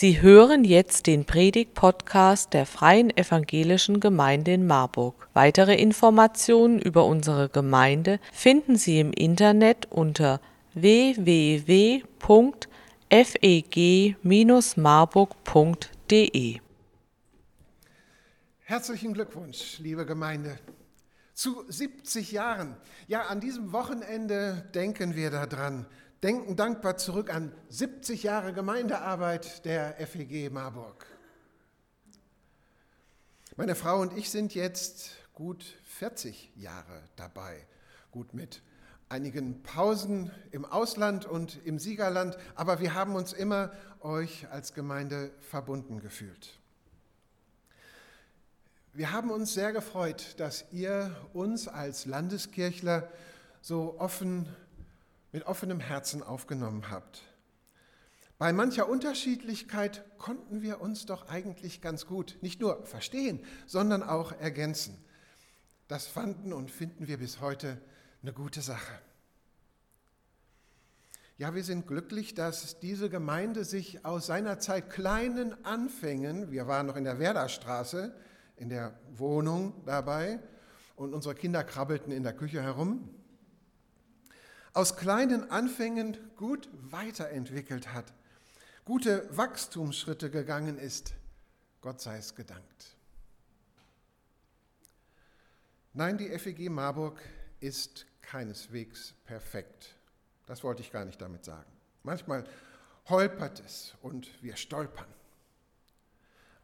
Sie hören jetzt den Predig-Podcast der Freien Evangelischen Gemeinde in Marburg. Weitere Informationen über unsere Gemeinde finden Sie im Internet unter www.feg-marburg.de. Herzlichen Glückwunsch, liebe Gemeinde, zu 70 Jahren. Ja, an diesem Wochenende denken wir daran denken dankbar zurück an 70 Jahre Gemeindearbeit der FEG Marburg. Meine Frau und ich sind jetzt gut 40 Jahre dabei, gut mit einigen Pausen im Ausland und im Siegerland, aber wir haben uns immer euch als Gemeinde verbunden gefühlt. Wir haben uns sehr gefreut, dass ihr uns als Landeskirchler so offen mit offenem Herzen aufgenommen habt. Bei mancher Unterschiedlichkeit konnten wir uns doch eigentlich ganz gut nicht nur verstehen, sondern auch ergänzen. Das fanden und finden wir bis heute eine gute Sache. Ja, wir sind glücklich, dass diese Gemeinde sich aus seiner Zeit kleinen Anfängen, wir waren noch in der Werderstraße, in der Wohnung dabei und unsere Kinder krabbelten in der Küche herum, aus kleinen Anfängen gut weiterentwickelt hat, gute Wachstumsschritte gegangen ist. Gott sei es gedankt. Nein, die FEG Marburg ist keineswegs perfekt. Das wollte ich gar nicht damit sagen. Manchmal holpert es und wir stolpern.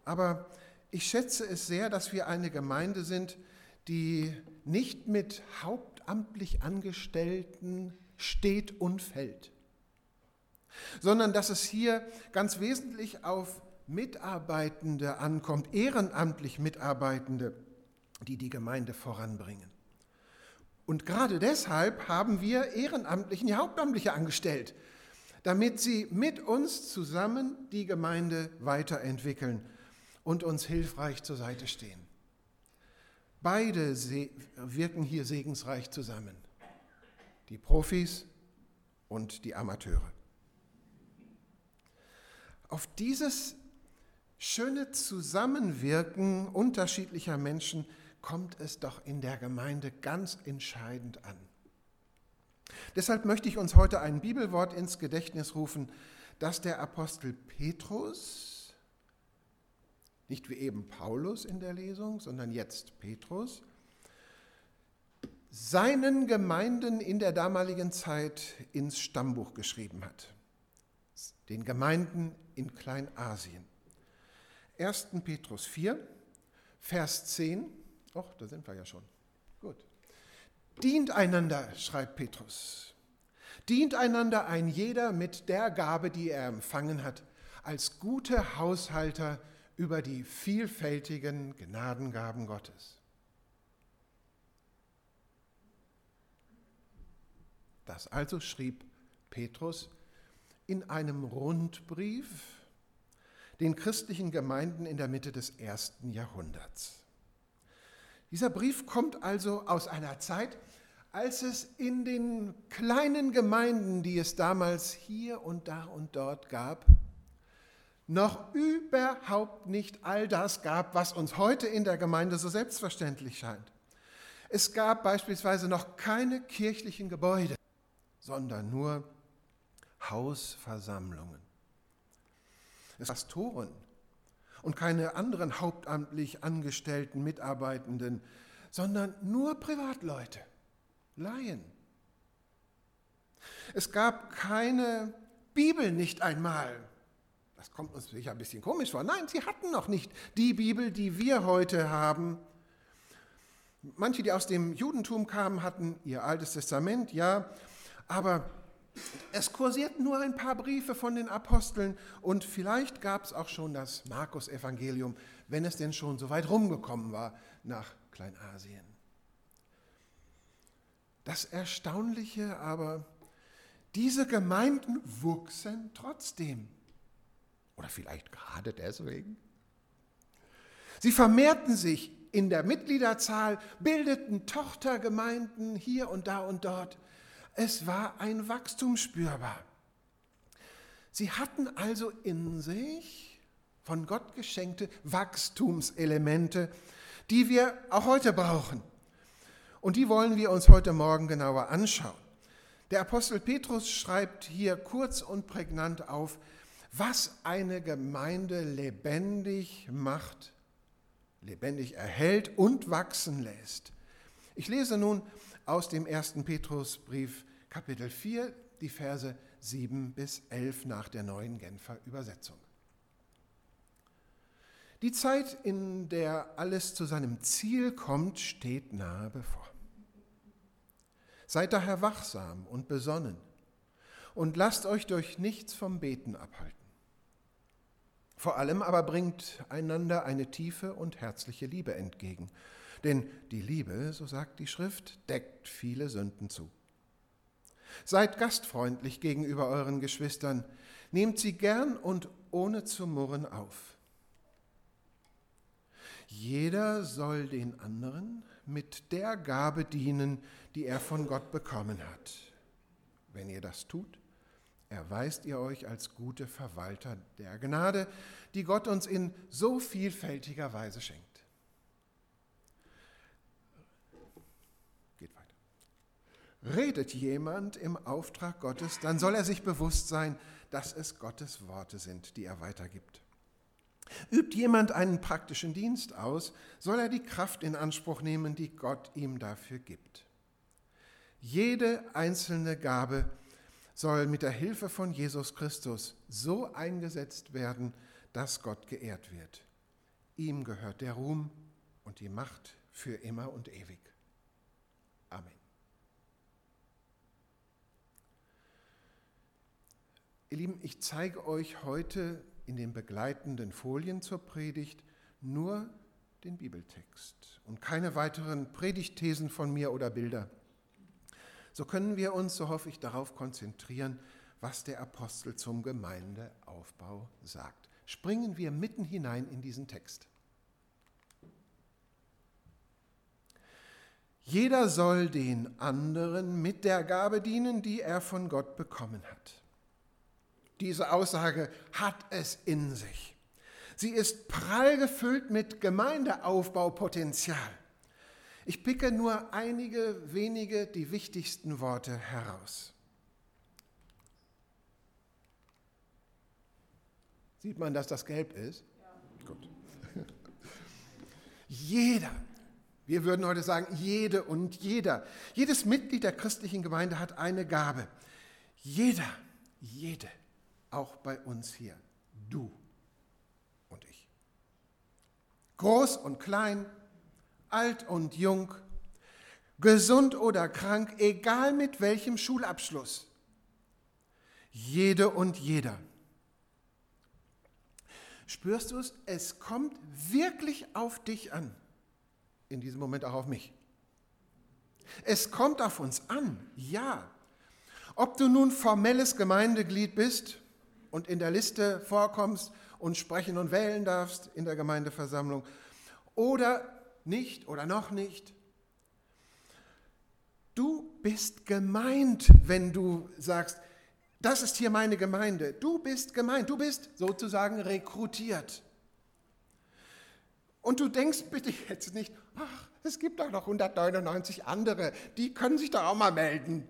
Aber ich schätze es sehr, dass wir eine Gemeinde sind, die nicht mit Haupt hauptamtlich Angestellten steht und fällt, sondern dass es hier ganz wesentlich auf Mitarbeitende ankommt, ehrenamtlich Mitarbeitende, die die Gemeinde voranbringen. Und gerade deshalb haben wir Ehrenamtlichen, die Hauptamtliche angestellt, damit sie mit uns zusammen die Gemeinde weiterentwickeln und uns hilfreich zur Seite stehen. Beide wirken hier segensreich zusammen. Die Profis und die Amateure. Auf dieses schöne Zusammenwirken unterschiedlicher Menschen kommt es doch in der Gemeinde ganz entscheidend an. Deshalb möchte ich uns heute ein Bibelwort ins Gedächtnis rufen, das der Apostel Petrus nicht wie eben Paulus in der Lesung, sondern jetzt Petrus. Seinen Gemeinden in der damaligen Zeit ins Stammbuch geschrieben hat. Den Gemeinden in Kleinasien. 1. Petrus 4, Vers 10. Och, da sind wir ja schon. Gut. Dient einander, schreibt Petrus. Dient einander ein jeder mit der Gabe, die er empfangen hat, als gute Haushalter über die vielfältigen Gnadengaben Gottes. Das also schrieb Petrus in einem Rundbrief den christlichen Gemeinden in der Mitte des ersten Jahrhunderts. Dieser Brief kommt also aus einer Zeit, als es in den kleinen Gemeinden, die es damals hier und da und dort gab, noch überhaupt nicht all das gab, was uns heute in der Gemeinde so selbstverständlich scheint. Es gab beispielsweise noch keine kirchlichen Gebäude, sondern nur Hausversammlungen. Es gab Pastoren und keine anderen hauptamtlich angestellten Mitarbeitenden, sondern nur Privatleute, Laien. Es gab keine Bibel nicht einmal, das kommt uns sicher ein bisschen komisch vor. Nein, sie hatten noch nicht die Bibel, die wir heute haben. Manche, die aus dem Judentum kamen, hatten ihr altes Testament, ja, aber es kursierten nur ein paar Briefe von den Aposteln und vielleicht gab es auch schon das Markus-Evangelium, wenn es denn schon so weit rumgekommen war nach Kleinasien. Das Erstaunliche aber, diese Gemeinden wuchsen trotzdem. Oder vielleicht gerade deswegen. Sie vermehrten sich in der Mitgliederzahl, bildeten Tochtergemeinden hier und da und dort. Es war ein Wachstum spürbar. Sie hatten also in sich von Gott geschenkte Wachstumselemente, die wir auch heute brauchen. Und die wollen wir uns heute Morgen genauer anschauen. Der Apostel Petrus schreibt hier kurz und prägnant auf, was eine Gemeinde lebendig macht, lebendig erhält und wachsen lässt. Ich lese nun aus dem ersten Petrusbrief Kapitel 4 die Verse 7 bis 11 nach der neuen Genfer Übersetzung. Die Zeit, in der alles zu seinem Ziel kommt, steht nahe bevor. Seid daher wachsam und besonnen und lasst euch durch nichts vom Beten abhalten. Vor allem aber bringt einander eine tiefe und herzliche Liebe entgegen. Denn die Liebe, so sagt die Schrift, deckt viele Sünden zu. Seid gastfreundlich gegenüber euren Geschwistern, nehmt sie gern und ohne zu murren auf. Jeder soll den anderen mit der Gabe dienen, die er von Gott bekommen hat. Wenn ihr das tut, erweist ihr euch als gute Verwalter der Gnade, die Gott uns in so vielfältiger Weise schenkt. Geht weiter. Redet jemand im Auftrag Gottes, dann soll er sich bewusst sein, dass es Gottes Worte sind, die er weitergibt. Übt jemand einen praktischen Dienst aus, soll er die Kraft in Anspruch nehmen, die Gott ihm dafür gibt. Jede einzelne Gabe soll mit der Hilfe von Jesus Christus so eingesetzt werden, dass Gott geehrt wird. Ihm gehört der Ruhm und die Macht für immer und ewig. Amen. Ihr Lieben, ich zeige euch heute in den begleitenden Folien zur Predigt nur den Bibeltext und keine weiteren Predigtthesen von mir oder Bilder. So können wir uns, so hoffe ich, darauf konzentrieren, was der Apostel zum Gemeindeaufbau sagt. Springen wir mitten hinein in diesen Text. Jeder soll den anderen mit der Gabe dienen, die er von Gott bekommen hat. Diese Aussage hat es in sich. Sie ist prall gefüllt mit Gemeindeaufbaupotenzial. Ich picke nur einige wenige, die wichtigsten Worte heraus. Sieht man, dass das gelb ist? Ja. Gut. Jeder, wir würden heute sagen, jede und jeder, jedes Mitglied der christlichen Gemeinde hat eine Gabe. Jeder, jede, auch bei uns hier, du und ich. Groß und klein, alt und jung, gesund oder krank, egal mit welchem Schulabschluss. Jede und jeder. Spürst du es? Es kommt wirklich auf dich an. In diesem Moment auch auf mich. Es kommt auf uns an, ja. Ob du nun formelles Gemeindeglied bist und in der Liste vorkommst und sprechen und wählen darfst in der Gemeindeversammlung oder nicht oder noch nicht. Du bist gemeint, wenn du sagst, das ist hier meine Gemeinde. Du bist gemeint, du bist sozusagen rekrutiert. Und du denkst bitte jetzt nicht, ach, es gibt doch noch 199 andere, die können sich doch auch mal melden.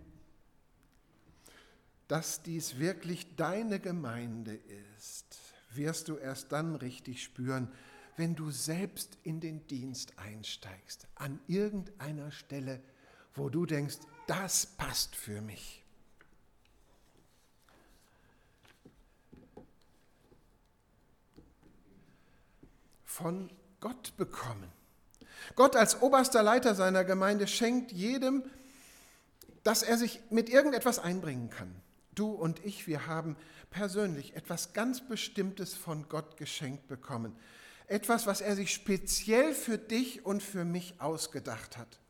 Dass dies wirklich deine Gemeinde ist, wirst du erst dann richtig spüren, wenn du selbst in den Dienst einsteigst, an irgendeiner Stelle, wo du denkst, das passt für mich. Von Gott bekommen. Gott als oberster Leiter seiner Gemeinde schenkt jedem, dass er sich mit irgendetwas einbringen kann. Du und ich, wir haben persönlich etwas ganz Bestimmtes von Gott geschenkt bekommen etwas, was er sich speziell für dich und für mich ausgedacht hat.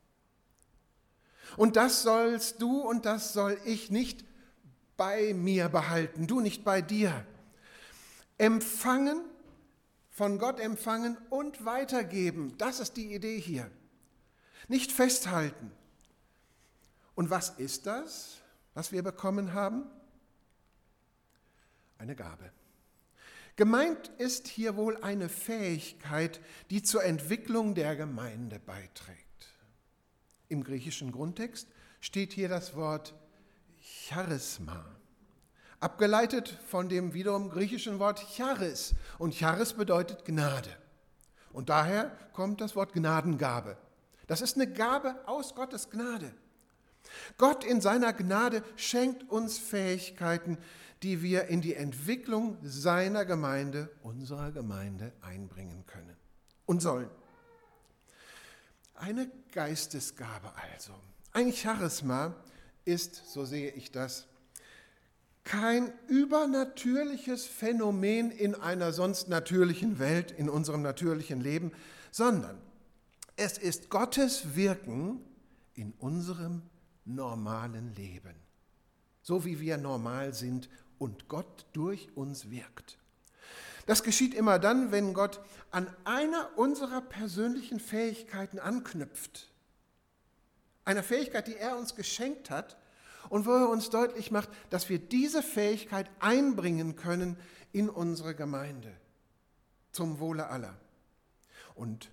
Und das sollst du und das soll ich nicht bei mir behalten, du nicht bei dir. Empfangen, von Gott empfangen und weitergeben, das ist die Idee hier. Nicht festhalten. Und was ist das, was wir bekommen haben? Eine Gabe. Gemeint ist hier wohl eine Fähigkeit, die zur Entwicklung der Gemeinde beiträgt. Im griechischen Grundtext steht hier das Wort Charisma, abgeleitet von dem wiederum griechischen Wort Charis. Und Charis bedeutet Gnade. Und daher kommt das Wort Gnadengabe. Das ist eine Gabe aus Gottes Gnade. Gott in seiner Gnade schenkt uns Fähigkeiten, die wir in die Entwicklung seiner Gemeinde, unserer Gemeinde einbringen können und sollen. Eine Geistesgabe also. Ein Charisma ist, so sehe ich das, kein übernatürliches Phänomen in einer sonst natürlichen Welt, in unserem natürlichen Leben, sondern es ist Gottes Wirken in unserem normalen Leben, so wie wir normal sind und Gott durch uns wirkt. Das geschieht immer dann, wenn Gott an einer unserer persönlichen Fähigkeiten anknüpft. Einer Fähigkeit, die er uns geschenkt hat und wo er uns deutlich macht, dass wir diese Fähigkeit einbringen können in unsere Gemeinde zum Wohle aller. Und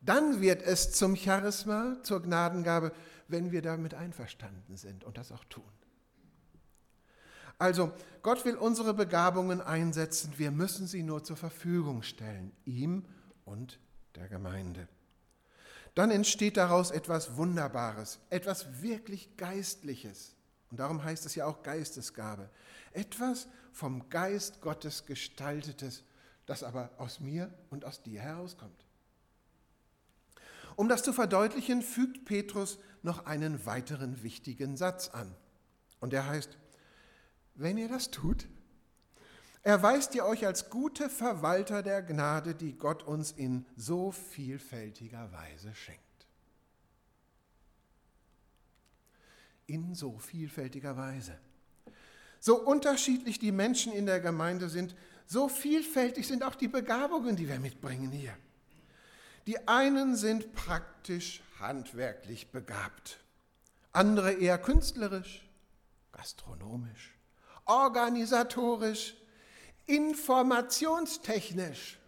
dann wird es zum Charisma, zur Gnadengabe, wenn wir damit einverstanden sind und das auch tun. Also, Gott will unsere Begabungen einsetzen, wir müssen sie nur zur Verfügung stellen, ihm und der Gemeinde. Dann entsteht daraus etwas Wunderbares, etwas wirklich Geistliches. Und darum heißt es ja auch Geistesgabe. Etwas vom Geist Gottes gestaltetes, das aber aus mir und aus dir herauskommt. Um das zu verdeutlichen, fügt Petrus noch einen weiteren wichtigen Satz an. Und der heißt, wenn ihr das tut, erweist ihr euch als gute Verwalter der Gnade, die Gott uns in so vielfältiger Weise schenkt. In so vielfältiger Weise. So unterschiedlich die Menschen in der Gemeinde sind, so vielfältig sind auch die Begabungen, die wir mitbringen hier. Die einen sind praktisch handwerklich begabt, andere eher künstlerisch, gastronomisch, organisatorisch, informationstechnisch,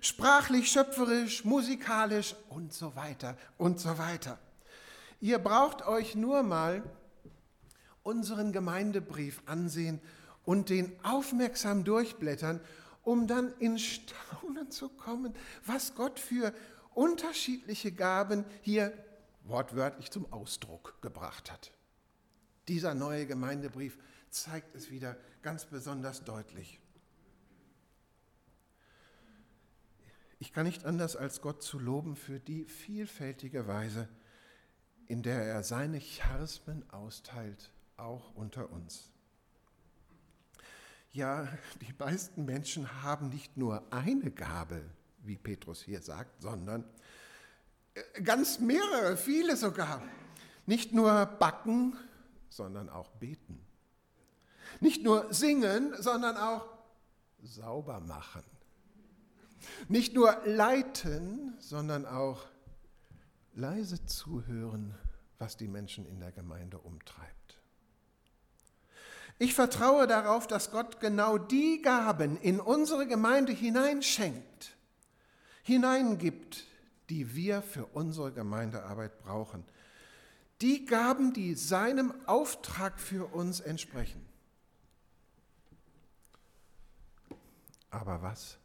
sprachlich, schöpferisch, musikalisch und so weiter und so weiter. Ihr braucht euch nur mal unseren Gemeindebrief ansehen und den aufmerksam durchblättern, um dann in Staunen zu kommen, was Gott für unterschiedliche Gaben hier wortwörtlich zum Ausdruck gebracht hat. Dieser neue Gemeindebrief zeigt es wieder ganz besonders deutlich. Ich kann nicht anders als Gott zu loben für die vielfältige Weise, in der er seine Charismen austeilt, auch unter uns. Ja, die meisten Menschen haben nicht nur eine Gabe, wie Petrus hier sagt, sondern äh, ganz mehrere, viele sogar. Nicht nur backen, sondern auch beten. Nicht nur singen, sondern auch sauber machen. Nicht nur leiten, sondern auch leise zuhören, was die Menschen in der Gemeinde umtreibt. Ich vertraue darauf, dass Gott genau die Gaben in unsere Gemeinde hineinschenkt, hineingibt, die wir für unsere Gemeindearbeit brauchen. Die Gaben, die seinem Auftrag für uns entsprechen. Aber was,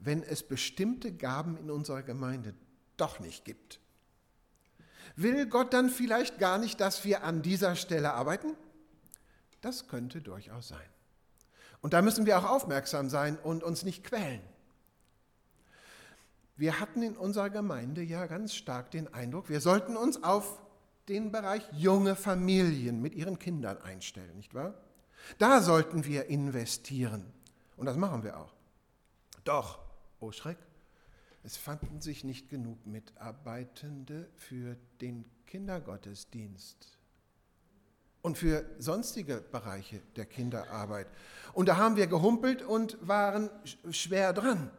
wenn es bestimmte Gaben in unserer Gemeinde doch nicht gibt? Will Gott dann vielleicht gar nicht, dass wir an dieser Stelle arbeiten? Das könnte durchaus sein. Und da müssen wir auch aufmerksam sein und uns nicht quälen. Wir hatten in unserer Gemeinde ja ganz stark den Eindruck, wir sollten uns auf den Bereich junge Familien mit ihren Kindern einstellen, nicht wahr? Da sollten wir investieren. Und das machen wir auch. Doch, oh Schreck, es fanden sich nicht genug Mitarbeitende für den Kindergottesdienst und für sonstige Bereiche der Kinderarbeit. Und da haben wir gehumpelt und waren schwer dran.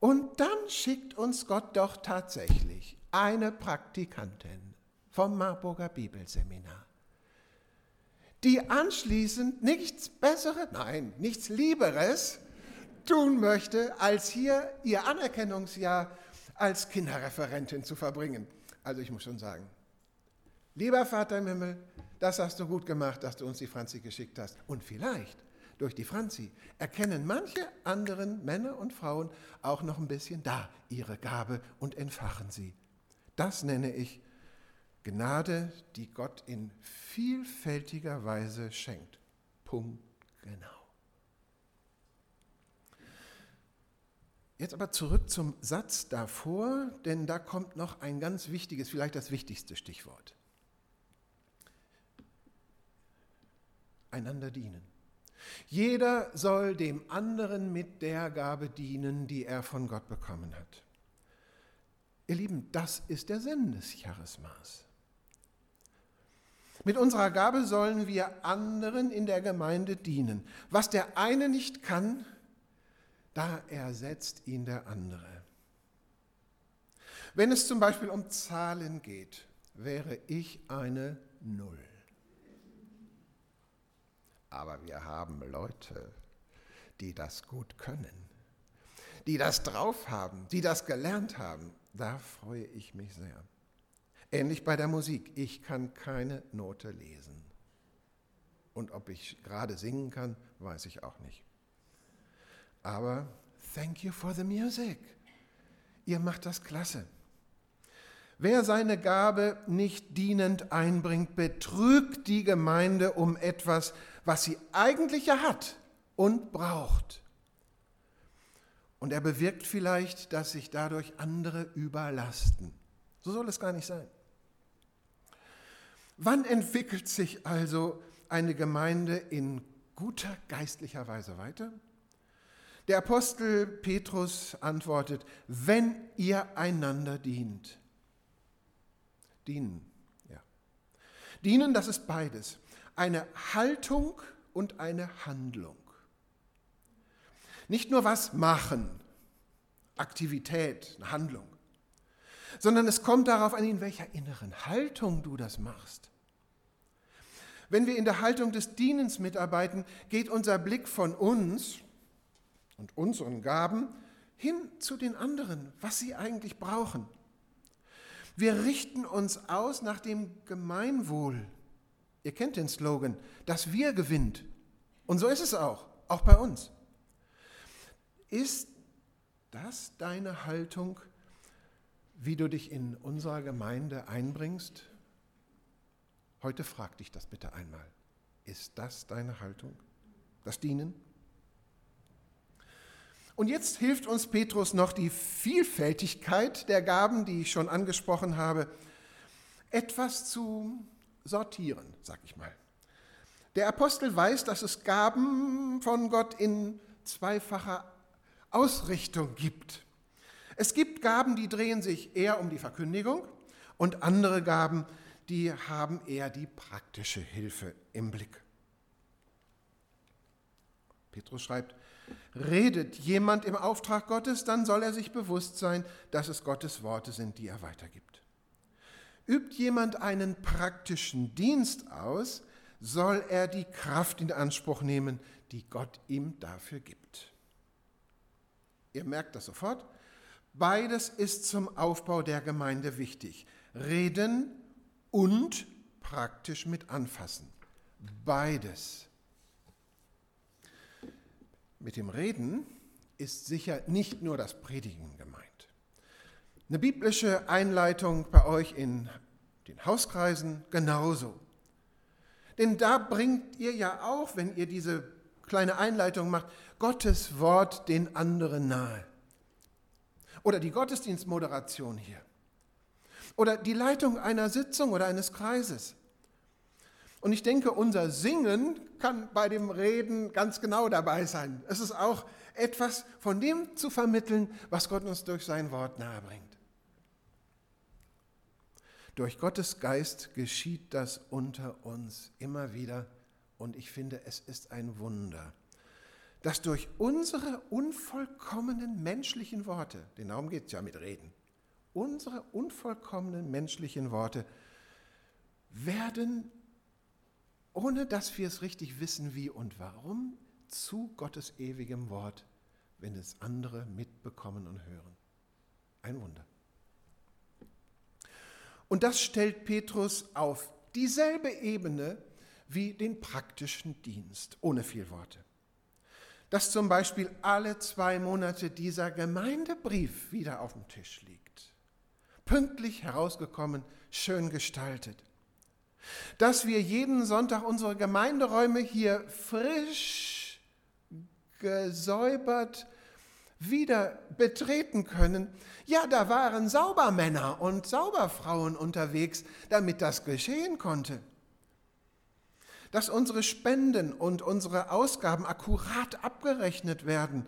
Und dann schickt uns Gott doch tatsächlich eine Praktikantin vom Marburger Bibelseminar die anschließend nichts Besseres, nein, nichts Lieberes tun möchte, als hier ihr Anerkennungsjahr als Kinderreferentin zu verbringen. Also ich muss schon sagen, lieber Vater im Himmel, das hast du gut gemacht, dass du uns die Franzi geschickt hast. Und vielleicht durch die Franzi erkennen manche anderen Männer und Frauen auch noch ein bisschen da ihre Gabe und entfachen sie. Das nenne ich Gnade, die Gott in vielfältiger Weise schenkt. Punkt genau. Jetzt aber zurück zum Satz davor, denn da kommt noch ein ganz wichtiges, vielleicht das wichtigste Stichwort. Einander dienen. Jeder soll dem anderen mit der Gabe dienen, die er von Gott bekommen hat. Ihr Lieben, das ist der Sinn des Charismas. Mit unserer Gabe sollen wir anderen in der Gemeinde dienen. Was der eine nicht kann, da ersetzt ihn der andere. Wenn es zum Beispiel um Zahlen geht, wäre ich eine Null. Aber wir haben Leute, die das gut können, die das drauf haben, die das gelernt haben. Da freue ich mich sehr. Ähnlich bei der Musik. Ich kann keine Note lesen. Und ob ich gerade singen kann, weiß ich auch nicht. Aber thank you for the music. Ihr macht das klasse. Wer seine Gabe nicht dienend einbringt, betrügt die Gemeinde um etwas, was sie eigentlich hat und braucht. Und er bewirkt vielleicht, dass sich dadurch andere überlasten. So soll es gar nicht sein. Wann entwickelt sich also eine Gemeinde in guter geistlicher Weise weiter? Der Apostel Petrus antwortet, wenn ihr einander dient. Dienen, ja. Dienen, das ist beides. Eine Haltung und eine Handlung. Nicht nur was machen, Aktivität, eine Handlung, sondern es kommt darauf an, in welcher inneren Haltung du das machst. Wenn wir in der Haltung des Dienens mitarbeiten, geht unser Blick von uns, und unseren Gaben hin zu den anderen, was sie eigentlich brauchen. Wir richten uns aus nach dem Gemeinwohl. Ihr kennt den Slogan, dass wir gewinnt. Und so ist es auch, auch bei uns. Ist das deine Haltung, wie du dich in unserer Gemeinde einbringst? Heute frag dich das bitte einmal. Ist das deine Haltung? Das Dienen? Und jetzt hilft uns Petrus noch die Vielfältigkeit der Gaben, die ich schon angesprochen habe, etwas zu sortieren, sag ich mal. Der Apostel weiß, dass es Gaben von Gott in zweifacher Ausrichtung gibt. Es gibt Gaben, die drehen sich eher um die Verkündigung und andere Gaben, die haben eher die praktische Hilfe im Blick. Petrus schreibt, Redet jemand im Auftrag Gottes, dann soll er sich bewusst sein, dass es Gottes Worte sind, die er weitergibt. Übt jemand einen praktischen Dienst aus, soll er die Kraft in Anspruch nehmen, die Gott ihm dafür gibt. Ihr merkt das sofort. Beides ist zum Aufbau der Gemeinde wichtig. Reden und praktisch mit anfassen. Beides. Mit dem Reden ist sicher nicht nur das Predigen gemeint. Eine biblische Einleitung bei euch in den Hauskreisen genauso. Denn da bringt ihr ja auch, wenn ihr diese kleine Einleitung macht, Gottes Wort den anderen nahe. Oder die Gottesdienstmoderation hier. Oder die Leitung einer Sitzung oder eines Kreises. Und ich denke, unser Singen kann bei dem Reden ganz genau dabei sein. Es ist auch etwas von dem zu vermitteln, was Gott uns durch sein Wort nahebringt. Durch Gottes Geist geschieht das unter uns immer wieder und ich finde, es ist ein Wunder, dass durch unsere unvollkommenen menschlichen Worte, denn darum geht es ja mit Reden, unsere unvollkommenen menschlichen Worte werden ohne dass wir es richtig wissen, wie und warum, zu Gottes ewigem Wort, wenn es andere mitbekommen und hören. Ein Wunder. Und das stellt Petrus auf dieselbe Ebene wie den praktischen Dienst, ohne viel Worte. Dass zum Beispiel alle zwei Monate dieser Gemeindebrief wieder auf dem Tisch liegt. Pünktlich herausgekommen, schön gestaltet. Dass wir jeden Sonntag unsere Gemeinderäume hier frisch, gesäubert, wieder betreten können. Ja, da waren Saubermänner und Sauberfrauen unterwegs, damit das geschehen konnte. Dass unsere Spenden und unsere Ausgaben akkurat abgerechnet werden.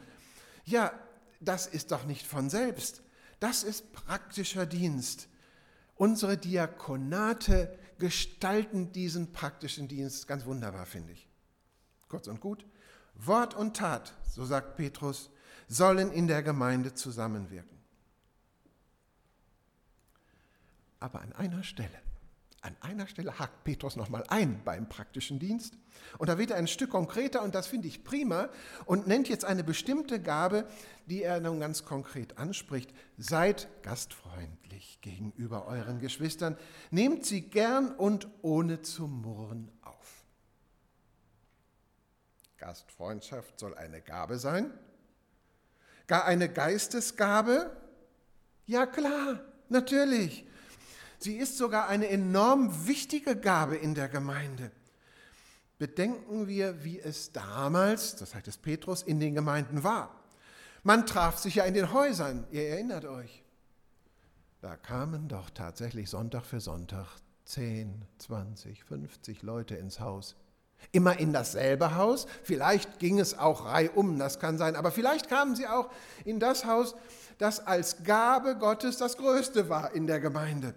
Ja, das ist doch nicht von selbst. Das ist praktischer Dienst. Unsere Diakonate gestalten diesen praktischen Dienst ganz wunderbar, finde ich. Kurz und gut, Wort und Tat, so sagt Petrus, sollen in der Gemeinde zusammenwirken. Aber an einer Stelle, an einer Stelle hakt Petrus nochmal ein beim praktischen Dienst. Und da wird er ein Stück konkreter und das finde ich prima und nennt jetzt eine bestimmte Gabe, die er nun ganz konkret anspricht. Seid gastfreundlich gegenüber euren Geschwistern, nehmt sie gern und ohne zu murren auf. Gastfreundschaft soll eine Gabe sein, Gar eine Geistesgabe? Ja klar, natürlich. Sie ist sogar eine enorm wichtige Gabe in der Gemeinde. Bedenken wir, wie es damals, das heißt es Petrus, in den Gemeinden war. Man traf sich ja in den Häusern, ihr erinnert euch. Da kamen doch tatsächlich Sonntag für Sonntag 10, 20, 50 Leute ins Haus. Immer in dasselbe Haus, vielleicht ging es auch reihum, das kann sein, aber vielleicht kamen sie auch in das Haus, das als Gabe Gottes das Größte war in der Gemeinde.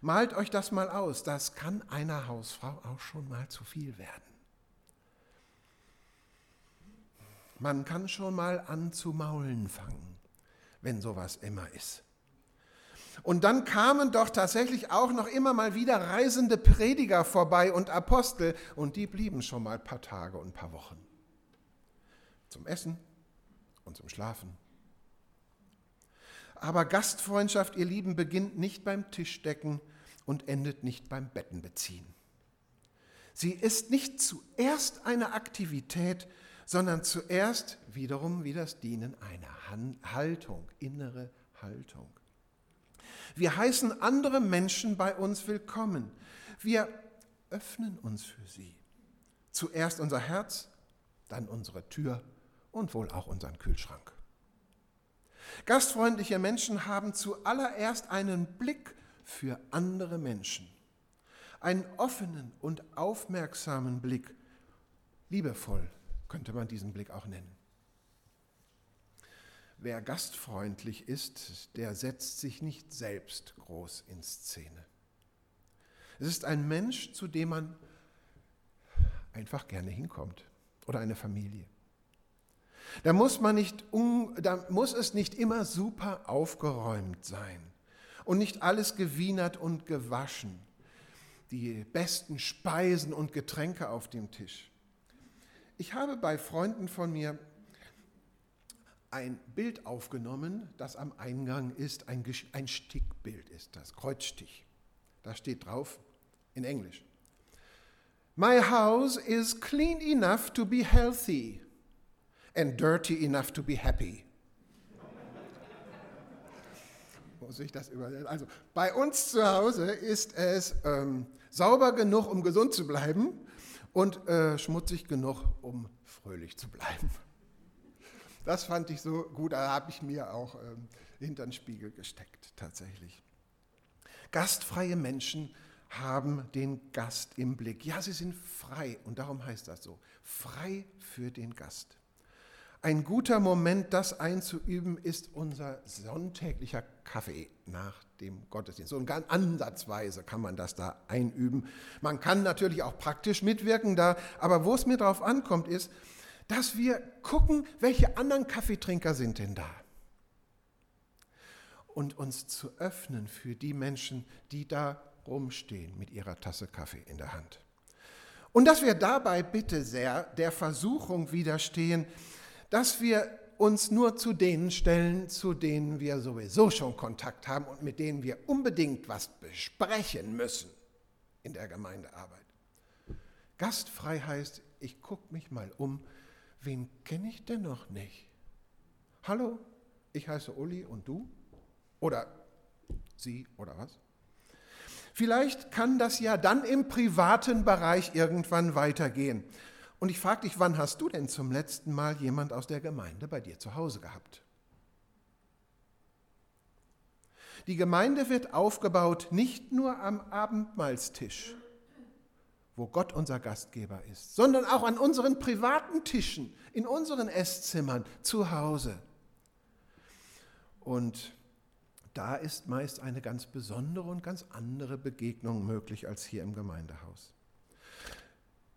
Malt euch das mal aus, das kann einer Hausfrau auch schon mal zu viel werden. Man kann schon mal an zu maulen fangen, wenn sowas immer ist. Und dann kamen doch tatsächlich auch noch immer mal wieder reisende Prediger vorbei und Apostel und die blieben schon mal ein paar Tage und ein paar Wochen. Zum Essen und zum Schlafen. Aber Gastfreundschaft, ihr Lieben, beginnt nicht beim Tischdecken und endet nicht beim Bettenbeziehen. Sie ist nicht zuerst eine Aktivität, sondern zuerst wiederum wie das Dienen einer Haltung, innere Haltung. Wir heißen andere Menschen bei uns willkommen. Wir öffnen uns für sie. Zuerst unser Herz, dann unsere Tür und wohl auch unseren Kühlschrank. Gastfreundliche Menschen haben zuallererst einen Blick für andere Menschen. Einen offenen und aufmerksamen Blick. Liebevoll könnte man diesen Blick auch nennen. Wer gastfreundlich ist, der setzt sich nicht selbst groß in Szene. Es ist ein Mensch, zu dem man einfach gerne hinkommt oder eine Familie. Da muss, man nicht, da muss es nicht immer super aufgeräumt sein und nicht alles gewienert und gewaschen, die besten Speisen und Getränke auf dem Tisch. Ich habe bei Freunden von mir ein Bild aufgenommen, das am Eingang ist, ein, ein Stickbild ist das, Kreuzstich. Da steht drauf in Englisch. My house is clean enough to be healthy and dirty enough to be happy. Muss ich das übersetzen? Also, bei uns zu Hause ist es ähm, sauber genug, um gesund zu bleiben und äh, schmutzig genug, um fröhlich zu bleiben. Das fand ich so gut, da habe ich mir auch ähm, hinter den Spiegel gesteckt, tatsächlich. Gastfreie Menschen haben den Gast im Blick. Ja, sie sind frei und darum heißt das so. Frei für den Gast. Ein guter Moment, das einzuüben, ist unser sonntäglicher Kaffee nach dem Gottesdienst. So ganz ansatzweise kann man das da einüben. Man kann natürlich auch praktisch mitwirken da, aber wo es mir darauf ankommt, ist, dass wir gucken, welche anderen Kaffeetrinker sind denn da. Und uns zu öffnen für die Menschen, die da rumstehen mit ihrer Tasse Kaffee in der Hand. Und dass wir dabei bitte sehr der Versuchung widerstehen, dass wir uns nur zu denen stellen, zu denen wir sowieso schon Kontakt haben und mit denen wir unbedingt was besprechen müssen in der Gemeindearbeit. Gastfrei heißt, ich gucke mich mal um, wen kenne ich denn noch nicht? Hallo, ich heiße Uli und du? Oder sie oder was? Vielleicht kann das ja dann im privaten Bereich irgendwann weitergehen. Und ich frage dich, wann hast du denn zum letzten Mal jemand aus der Gemeinde bei dir zu Hause gehabt? Die Gemeinde wird aufgebaut nicht nur am Abendmahlstisch, wo Gott unser Gastgeber ist, sondern auch an unseren privaten Tischen, in unseren Esszimmern, zu Hause. Und da ist meist eine ganz besondere und ganz andere Begegnung möglich als hier im Gemeindehaus.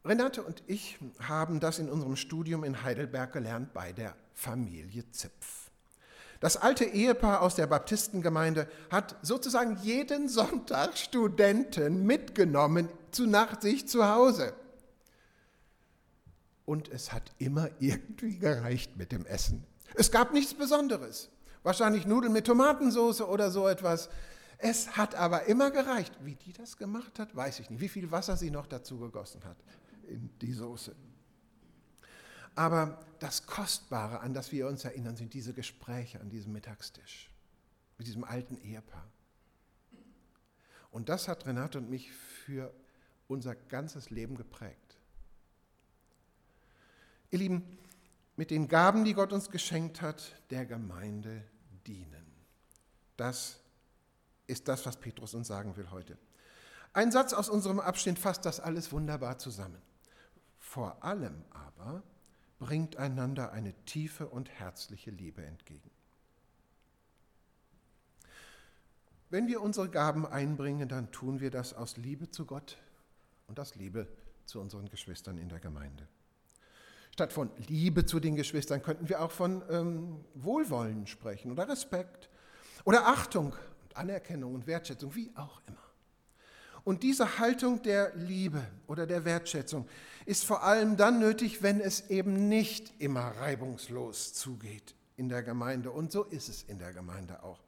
Renate und ich haben das in unserem Studium in Heidelberg gelernt bei der Familie Zipf. Das alte Ehepaar aus der Baptistengemeinde hat sozusagen jeden Sonntag Studenten mitgenommen zu nach sich zu Hause. Und es hat immer irgendwie gereicht mit dem Essen. Es gab nichts Besonderes. Wahrscheinlich Nudeln mit Tomatensauce oder so etwas. Es hat aber immer gereicht. Wie die das gemacht hat, weiß ich nicht. Wie viel Wasser sie noch dazu gegossen hat in die Soße. Aber das Kostbare, an das wir uns erinnern, sind diese Gespräche an diesem Mittagstisch mit diesem alten Ehepaar. Und das hat Renate und mich für unser ganzes Leben geprägt. Ihr Lieben, mit den Gaben, die Gott uns geschenkt hat, der Gemeinde dienen. Das ist das, was Petrus uns sagen will heute. Ein Satz aus unserem Abschnitt fasst das alles wunderbar zusammen. Vor allem aber bringt einander eine tiefe und herzliche Liebe entgegen. Wenn wir unsere Gaben einbringen, dann tun wir das aus Liebe zu Gott und aus Liebe zu unseren Geschwistern in der Gemeinde. Statt von Liebe zu den Geschwistern könnten wir auch von ähm, Wohlwollen sprechen oder Respekt oder Achtung und Anerkennung und Wertschätzung, wie auch immer. Und diese Haltung der Liebe oder der Wertschätzung ist vor allem dann nötig, wenn es eben nicht immer reibungslos zugeht in der Gemeinde. Und so ist es in der Gemeinde auch.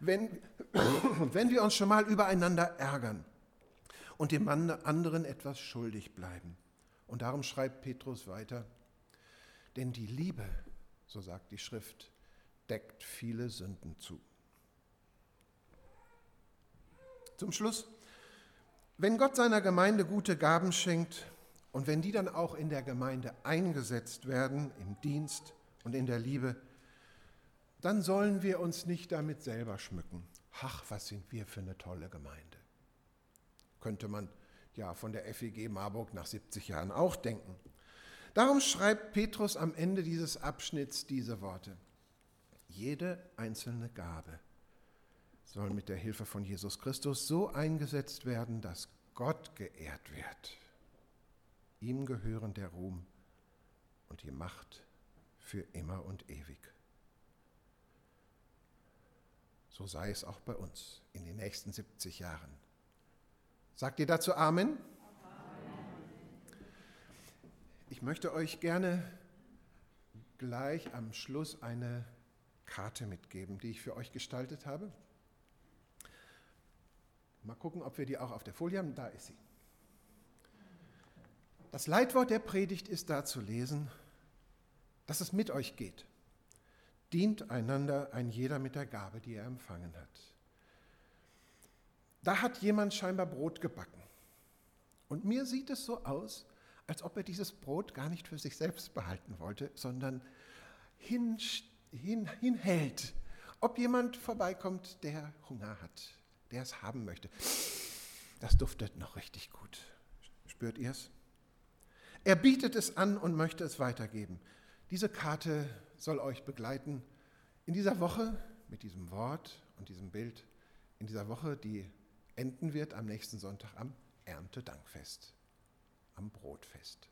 Wenn, wenn wir uns schon mal übereinander ärgern und dem anderen etwas schuldig bleiben. Und darum schreibt Petrus weiter, denn die Liebe, so sagt die Schrift, deckt viele Sünden zu. Zum Schluss wenn Gott seiner Gemeinde gute Gaben schenkt und wenn die dann auch in der Gemeinde eingesetzt werden, im Dienst und in der Liebe, dann sollen wir uns nicht damit selber schmücken. Ach, was sind wir für eine tolle Gemeinde. Könnte man ja von der FEG Marburg nach 70 Jahren auch denken. Darum schreibt Petrus am Ende dieses Abschnitts diese Worte. Jede einzelne Gabe soll mit der Hilfe von Jesus Christus so eingesetzt werden, dass Gott geehrt wird. Ihm gehören der Ruhm und die Macht für immer und ewig. So sei es auch bei uns in den nächsten 70 Jahren. Sagt ihr dazu Amen? Ich möchte euch gerne gleich am Schluss eine Karte mitgeben, die ich für euch gestaltet habe. Mal gucken, ob wir die auch auf der Folie haben. Da ist sie. Das Leitwort der Predigt ist da zu lesen, dass es mit euch geht. Dient einander ein jeder mit der Gabe, die er empfangen hat. Da hat jemand scheinbar Brot gebacken. Und mir sieht es so aus, als ob er dieses Brot gar nicht für sich selbst behalten wollte, sondern hin, hin, hinhält, ob jemand vorbeikommt, der Hunger hat der es haben möchte. Das duftet noch richtig gut. Spürt ihr es? Er bietet es an und möchte es weitergeben. Diese Karte soll euch begleiten in dieser Woche mit diesem Wort und diesem Bild, in dieser Woche, die enden wird am nächsten Sonntag am Erntedankfest, am Brotfest.